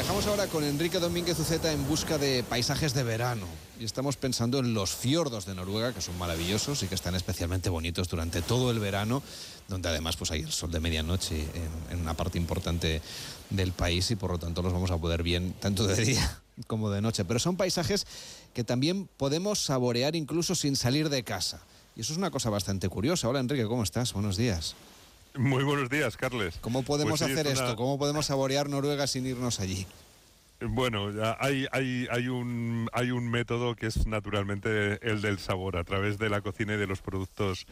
Viajamos ahora con Enrique Domínguez Uceta en busca de paisajes de verano. Y estamos pensando en los fiordos de Noruega, que son maravillosos y que están especialmente bonitos durante todo el verano, donde además pues hay el sol de medianoche en, una parte importante del país y por lo tanto los vamos a poder bien tanto de día como de noche. Pero son paisajes que también podemos saborear incluso sin salir de casa. Y eso es una cosa bastante curiosa. Hola Enrique, ¿cómo estás? Buenos días. Muy buenos días, Carles. ¿Cómo podemos Pues sí, hacer es una- esto? ¿Cómo podemos saborear Noruega sin irnos allí? Bueno, hay, hay, hay, un, hay un método que es naturalmente el del sabor, a través de la cocina y de los productos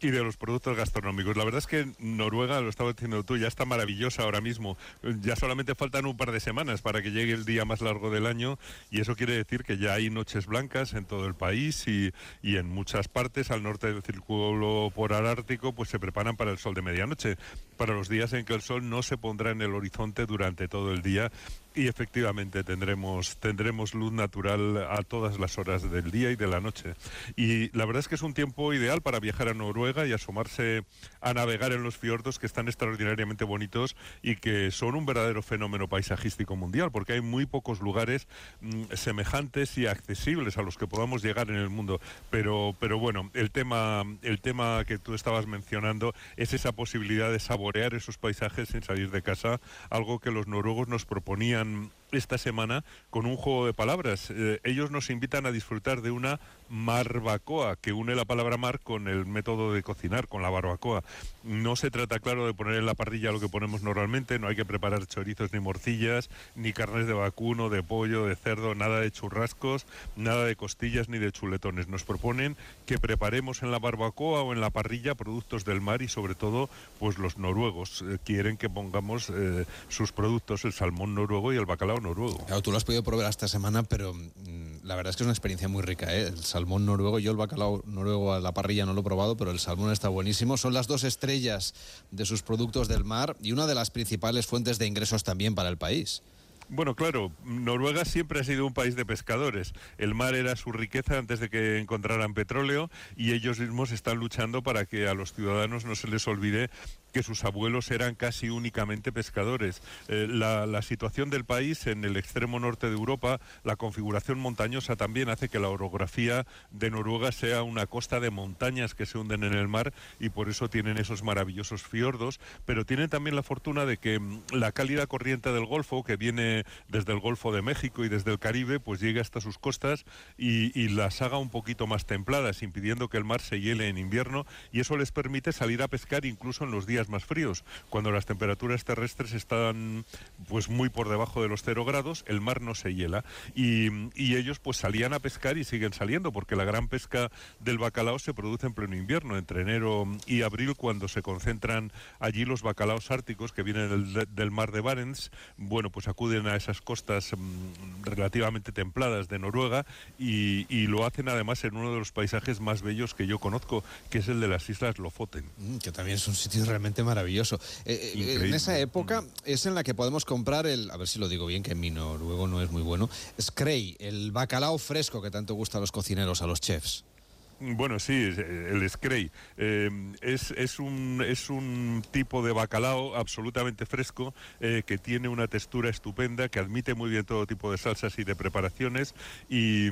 y de los productos gastronómicos. La verdad es que Noruega, lo estabas diciendo tú, ya está maravillosa ahora mismo. Ya solamente faltan un par de semanas para que llegue el día más largo del año y eso quiere decir que ya hay noches blancas en todo el país y, y en muchas partes al norte del círculo polar ártico pues se preparan para el sol de medianoche, para los días en que el sol no se pondrá en el horizonte durante todo el día y efectivamente tendremos tendremos luz natural a todas las horas del día y de la noche. Y la verdad es que es un tiempo ideal para viajar a Noruega y asomarse a navegar en los fiordos que están extraordinariamente bonitos y que son un verdadero fenómeno paisajístico mundial, porque hay muy pocos lugares mm, semejantes y accesibles a los que podamos llegar en el mundo. Pero pero bueno, el tema el tema que tú estabas mencionando es esa posibilidad de saborear esos paisajes sin salir de casa, algo que los noruegos nos proponían and esta semana con un juego de palabras. Eh, ellos nos invitan a disfrutar de una marbacoa, que une la palabra mar con el método de cocinar, con la barbacoa. No se trata, claro, de poner en la parrilla lo que ponemos normalmente, no hay que preparar chorizos ni morcillas, ni carnes de vacuno, de pollo, de cerdo, nada de churrascos, nada de costillas ni de chuletones. Nos proponen que preparemos en la barbacoa o en la parrilla productos del mar y sobre todo, pues los noruegos eh, quieren que pongamos eh, sus productos, el salmón noruego y el bacalao noruego. Claro, tú lo has podido probar esta semana, pero mm, la verdad es que es una experiencia muy rica. ¿eh? El salmón noruego, yo el bacalao noruego a la parrilla no lo he probado, pero el salmón está buenísimo. Son las dos estrellas de sus productos del mar y una de las principales fuentes de ingresos también para el país. Bueno, claro, Noruega siempre ha sido un país de pescadores. El mar era su riqueza antes de que encontraran petróleo y ellos mismos están luchando para que a los ciudadanos no se les olvide que sus abuelos eran casi únicamente pescadores. Eh, la, situación del país en el extremo norte de Europa, la configuración montañosa también hace que la orografía de Noruega sea una costa de montañas que se hunden en el mar y por eso tienen esos maravillosos fiordos, pero tienen también la fortuna de que mm, la cálida corriente del Golfo, que viene desde el Golfo de México y desde el Caribe, pues llega hasta sus costas y, y las haga un poquito más templadas, impidiendo que el mar se hiele en invierno y eso les permite salir a pescar incluso en los días más fríos, cuando las temperaturas terrestres están pues muy por debajo de los cero grados, el mar no se hiela. Y, y ellos pues salían a pescar y siguen saliendo porque la gran pesca del bacalao se produce en pleno invierno, entre enero y abril cuando se concentran allí los bacalaos árticos que vienen del, mar de Barents, bueno pues acuden a esas costas mm, relativamente templadas de Noruega y, y lo hacen además en uno de los paisajes más bellos que yo conozco, que es el de las Islas Lofoten. Mm, que también es un sitio maravilloso. Eh, eh, en esa época es en la que podemos comprar el, a ver si lo digo bien, que mi noruego no es muy bueno, Skrei, el bacalao fresco que tanto gusta a los cocineros, a los chefs. Bueno, sí, eh, el Scray. Eh, es, es, un, es un tipo de bacalao absolutamente fresco eh, que tiene una textura estupenda, que admite muy bien todo tipo de salsas y de preparaciones y,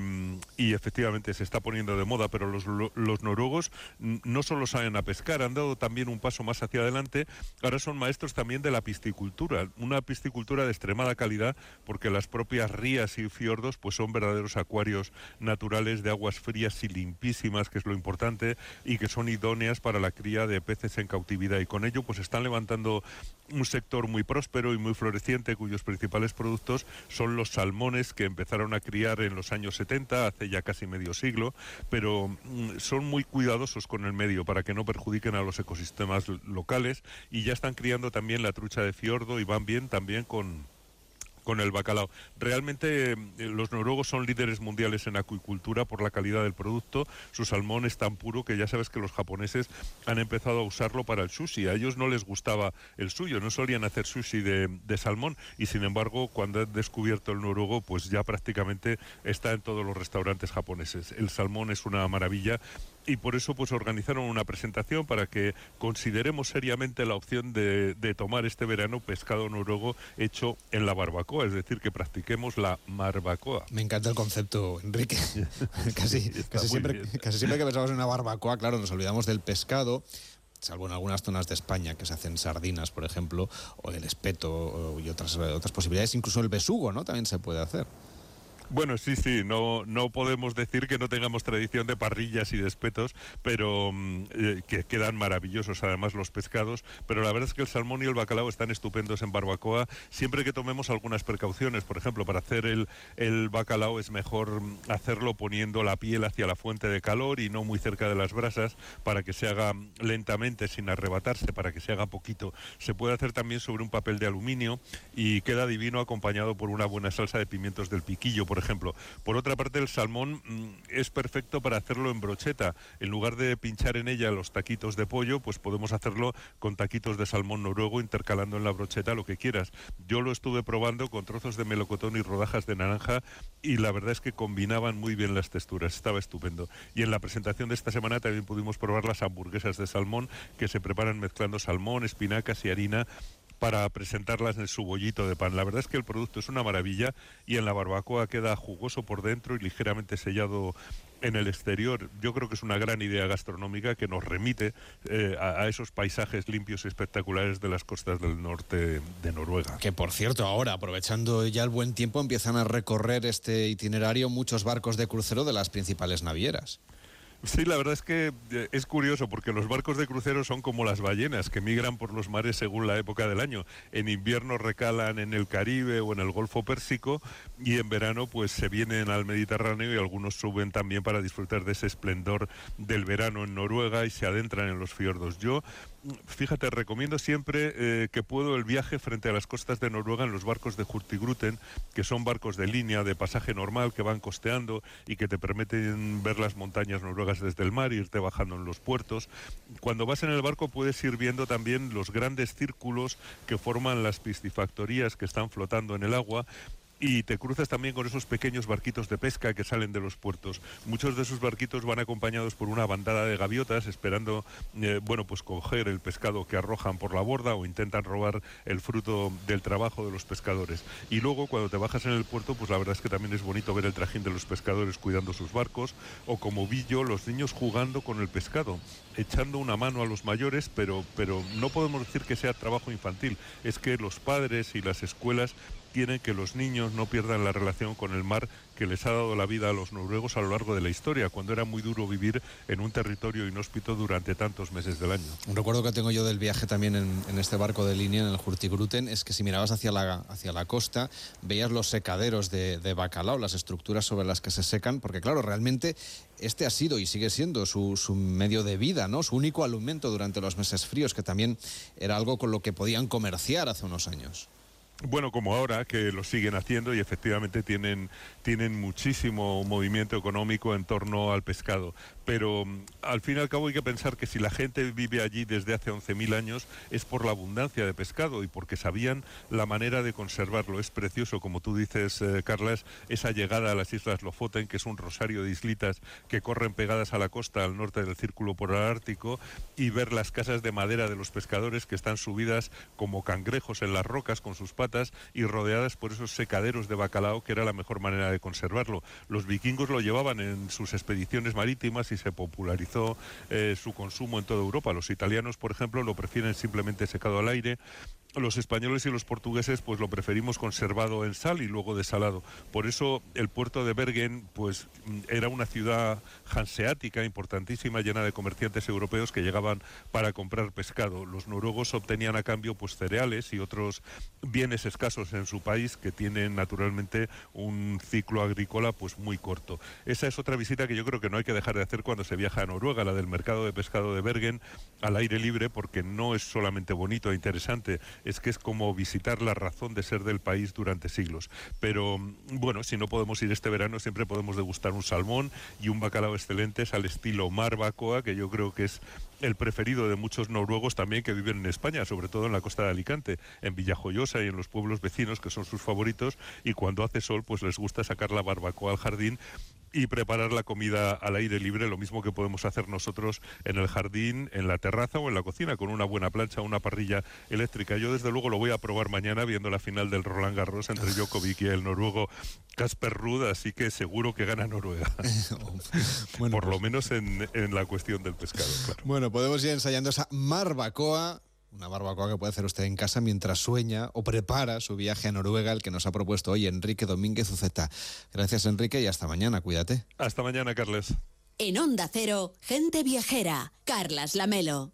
y efectivamente se está poniendo de moda, pero los, lo- los noruegos no solo saben a pescar, han dado también un paso más hacia adelante, ahora son maestros también de la piscicultura, una piscicultura de extremada calidad porque las propias rías y fiordos pues son verdaderos acuarios naturales de aguas frías y limpísimas, que es lo importante, y que son idóneas para la cría de peces en cautividad. Y con ello pues están levantando un sector muy próspero y muy floreciente cuyos principales productos son los salmones que empezaron a criar en los años 70, hace ya casi medio siglo, pero mm, son muy cuidadosos con el medio para que no perjudiquen a los ecosistemas locales y ya están criando también la trucha de fiordo y van bien también con con el bacalao. Realmente eh, los noruegos son líderes mundiales en acuicultura por la calidad del producto. Su salmón es tan puro que ya sabes que los japoneses han empezado a usarlo para el sushi. A ellos no les gustaba el suyo, no solían hacer sushi de, de salmón y sin embargo cuando han descubierto el noruego pues ya prácticamente está en todos los restaurantes japoneses. El salmón es una maravilla y por eso pues organizaron una presentación para que consideremos seriamente la opción de, tomar este verano pescado noruego hecho en la barbacoa, es decir, que practiquemos la barbacoa. Me encanta el concepto, Enrique. casi, casi, siempre, casi siempre que pensamos en una barbacoa, claro, nos olvidamos del pescado salvo en algunas zonas de España que se hacen sardinas, por ejemplo, o el espeto y otras, otras posibilidades, incluso el besugo, ¿no? También se puede hacer. Bueno, sí, sí, no, no podemos decir que no tengamos tradición de parrillas y de espetos, pero mm, eh, que quedan maravillosos además los pescados, pero la verdad es que el salmón y el bacalao están estupendos en barbacoa, siempre que tomemos algunas precauciones, por ejemplo, para hacer el, el bacalao es mejor mm, hacerlo poniendo la piel hacia la fuente de calor y no muy cerca de las brasas para que se haga lentamente sin arrebatarse, para que se haga poquito. Se puede hacer también sobre un papel de aluminio y queda divino acompañado por una buena salsa de pimientos del piquillo, por Por otra parte, el salmón mm, es perfecto para hacerlo en brocheta. En lugar de pinchar en ella los taquitos de pollo, pues podemos hacerlo con taquitos de salmón noruego, intercalando en la brocheta lo que quieras. Yo lo estuve probando con trozos de melocotón y rodajas de naranja y la verdad es que combinaban muy bien las texturas. Estaba estupendo. Y en la presentación de esta semana también pudimos probar las hamburguesas de salmón que se preparan mezclando salmón, espinacas y harina para presentarlas en su bollito de pan. La verdad es que el producto es una maravilla y en la barbacoa queda jugoso por dentro y ligeramente sellado en el exterior. Yo creo que es una gran idea gastronómica que nos remite eh, a, esos paisajes limpios y espectaculares de las costas del norte de Noruega. Que por cierto, ahora, aprovechando ya el buen tiempo, empiezan a recorrer este itinerario muchos barcos de crucero de las principales navieras. Sí, la verdad es que eh, es curioso porque los barcos de crucero son como las ballenas que migran por los mares según la época del año. En invierno recalan en el Caribe o en el Golfo Pérsico y en verano pues se vienen al Mediterráneo y algunos suben también para disfrutar de ese esplendor del verano en Noruega y se adentran en los fiordos. Yo fíjate, recomiendo siempre eh, que puedo el viaje frente a las costas de Noruega en los barcos de Hurtigruten, que son barcos de línea, de pasaje normal, que van costeando y que te permiten ver las montañas noruegas desde el mar, irte bajando en los puertos. Cuando vas en el barco puedes ir viendo también los grandes círculos que forman las piscifactorías que están flotando en el agua y te cruzas también con esos pequeños barquitos de pesca que salen de los puertos. Muchos de esos barquitos van acompañados por una bandada de gaviotas esperando, eh, bueno, pues coger el pescado que arrojan por la borda o intentan robar el fruto del trabajo de los pescadores. Y luego cuando te bajas en el puerto, pues la verdad es que también es bonito ver el trajín de los pescadores cuidando sus barcos o como vi yo, los niños jugando con el pescado, echando una mano a los mayores, pero, pero no podemos decir que sea trabajo infantil, es que los padres y las escuelas tienen que los niños no pierdan la relación con el mar que les ha dado la vida a los noruegos a lo largo de la historia, cuando era muy duro vivir en un territorio inhóspito durante tantos meses del año. Un recuerdo que tengo yo del viaje también en, este barco de línea, en el Hurtigruten, es que si mirabas hacia la, hacia la costa, veías los secaderos de, bacalao, las estructuras sobre las que se secan, porque claro, realmente este ha sido y sigue siendo su, su, medio de vida, ¿no? Su único alimento durante los meses fríos, que también era algo con lo que podían comerciar hace unos años. Bueno, como ahora, que lo siguen haciendo y efectivamente tienen, tienen muchísimo movimiento económico en torno al pescado pero mm, al fin y al cabo hay que pensar que si la gente vive allí desde hace 11.000 años es por la abundancia de pescado y porque sabían la manera de conservarlo. Es precioso, como tú dices, eh, Carlas, esa llegada a las Islas Lofoten, que es un rosario de islitas que corren pegadas a la costa al norte del Círculo Polar Ártico, y ver las casas de madera de los pescadores que están subidas como cangrejos en las rocas con sus patas y rodeadas por esos secaderos de bacalao, que era la mejor manera de conservarlo. Los vikingos lo llevaban en sus expediciones marítimas y se popularizó eh, su consumo en toda Europa. Los italianos, por ejemplo, lo prefieren simplemente secado al aire los españoles y los portugueses pues lo preferimos conservado en sal y luego desalado. Por eso el puerto de Bergen pues era una ciudad hanseática importantísima llena de comerciantes europeos que llegaban para comprar pescado. Los noruegos obtenían a cambio pues cereales y otros bienes escasos en su país que tienen naturalmente un ciclo agrícola pues muy corto. Esa es otra visita que yo creo que no hay que dejar de hacer cuando se viaja a Noruega, la del mercado de pescado de Bergen al aire libre porque no es solamente bonito e interesante, es que es como visitar la razón de ser del país durante siglos. Pero bueno, si no podemos ir este verano, siempre podemos degustar un salmón y un bacalao excelentes al estilo marbacoa, que yo creo que es el preferido de muchos noruegos también que viven en España, sobre todo en la costa de Alicante, en Villajoyosa y en los pueblos vecinos que son sus favoritos y cuando hace sol pues les gusta sacar la barbacoa al jardín y preparar la comida al aire libre, lo mismo que podemos hacer nosotros en el jardín, en la terraza o en la cocina, con una buena plancha, una parrilla eléctrica. Yo desde luego lo voy a probar mañana viendo la final del Roland Garros entre Djokovic y el noruego Casper Ruud, así que seguro que gana Noruega. bueno, Por lo pues menos en, en, la cuestión del pescado. Claro. Bueno, podemos ir ensayando esa barbacoa una barbacoa que puede hacer usted en casa mientras sueña o prepara su viaje a Noruega, el que nos ha propuesto hoy Enrique Domínguez Uceta. Gracias, Enrique, y hasta mañana. Cuídate. Hasta mañana, Carles. En Onda Cero, gente viajera. Carlas Lamelo.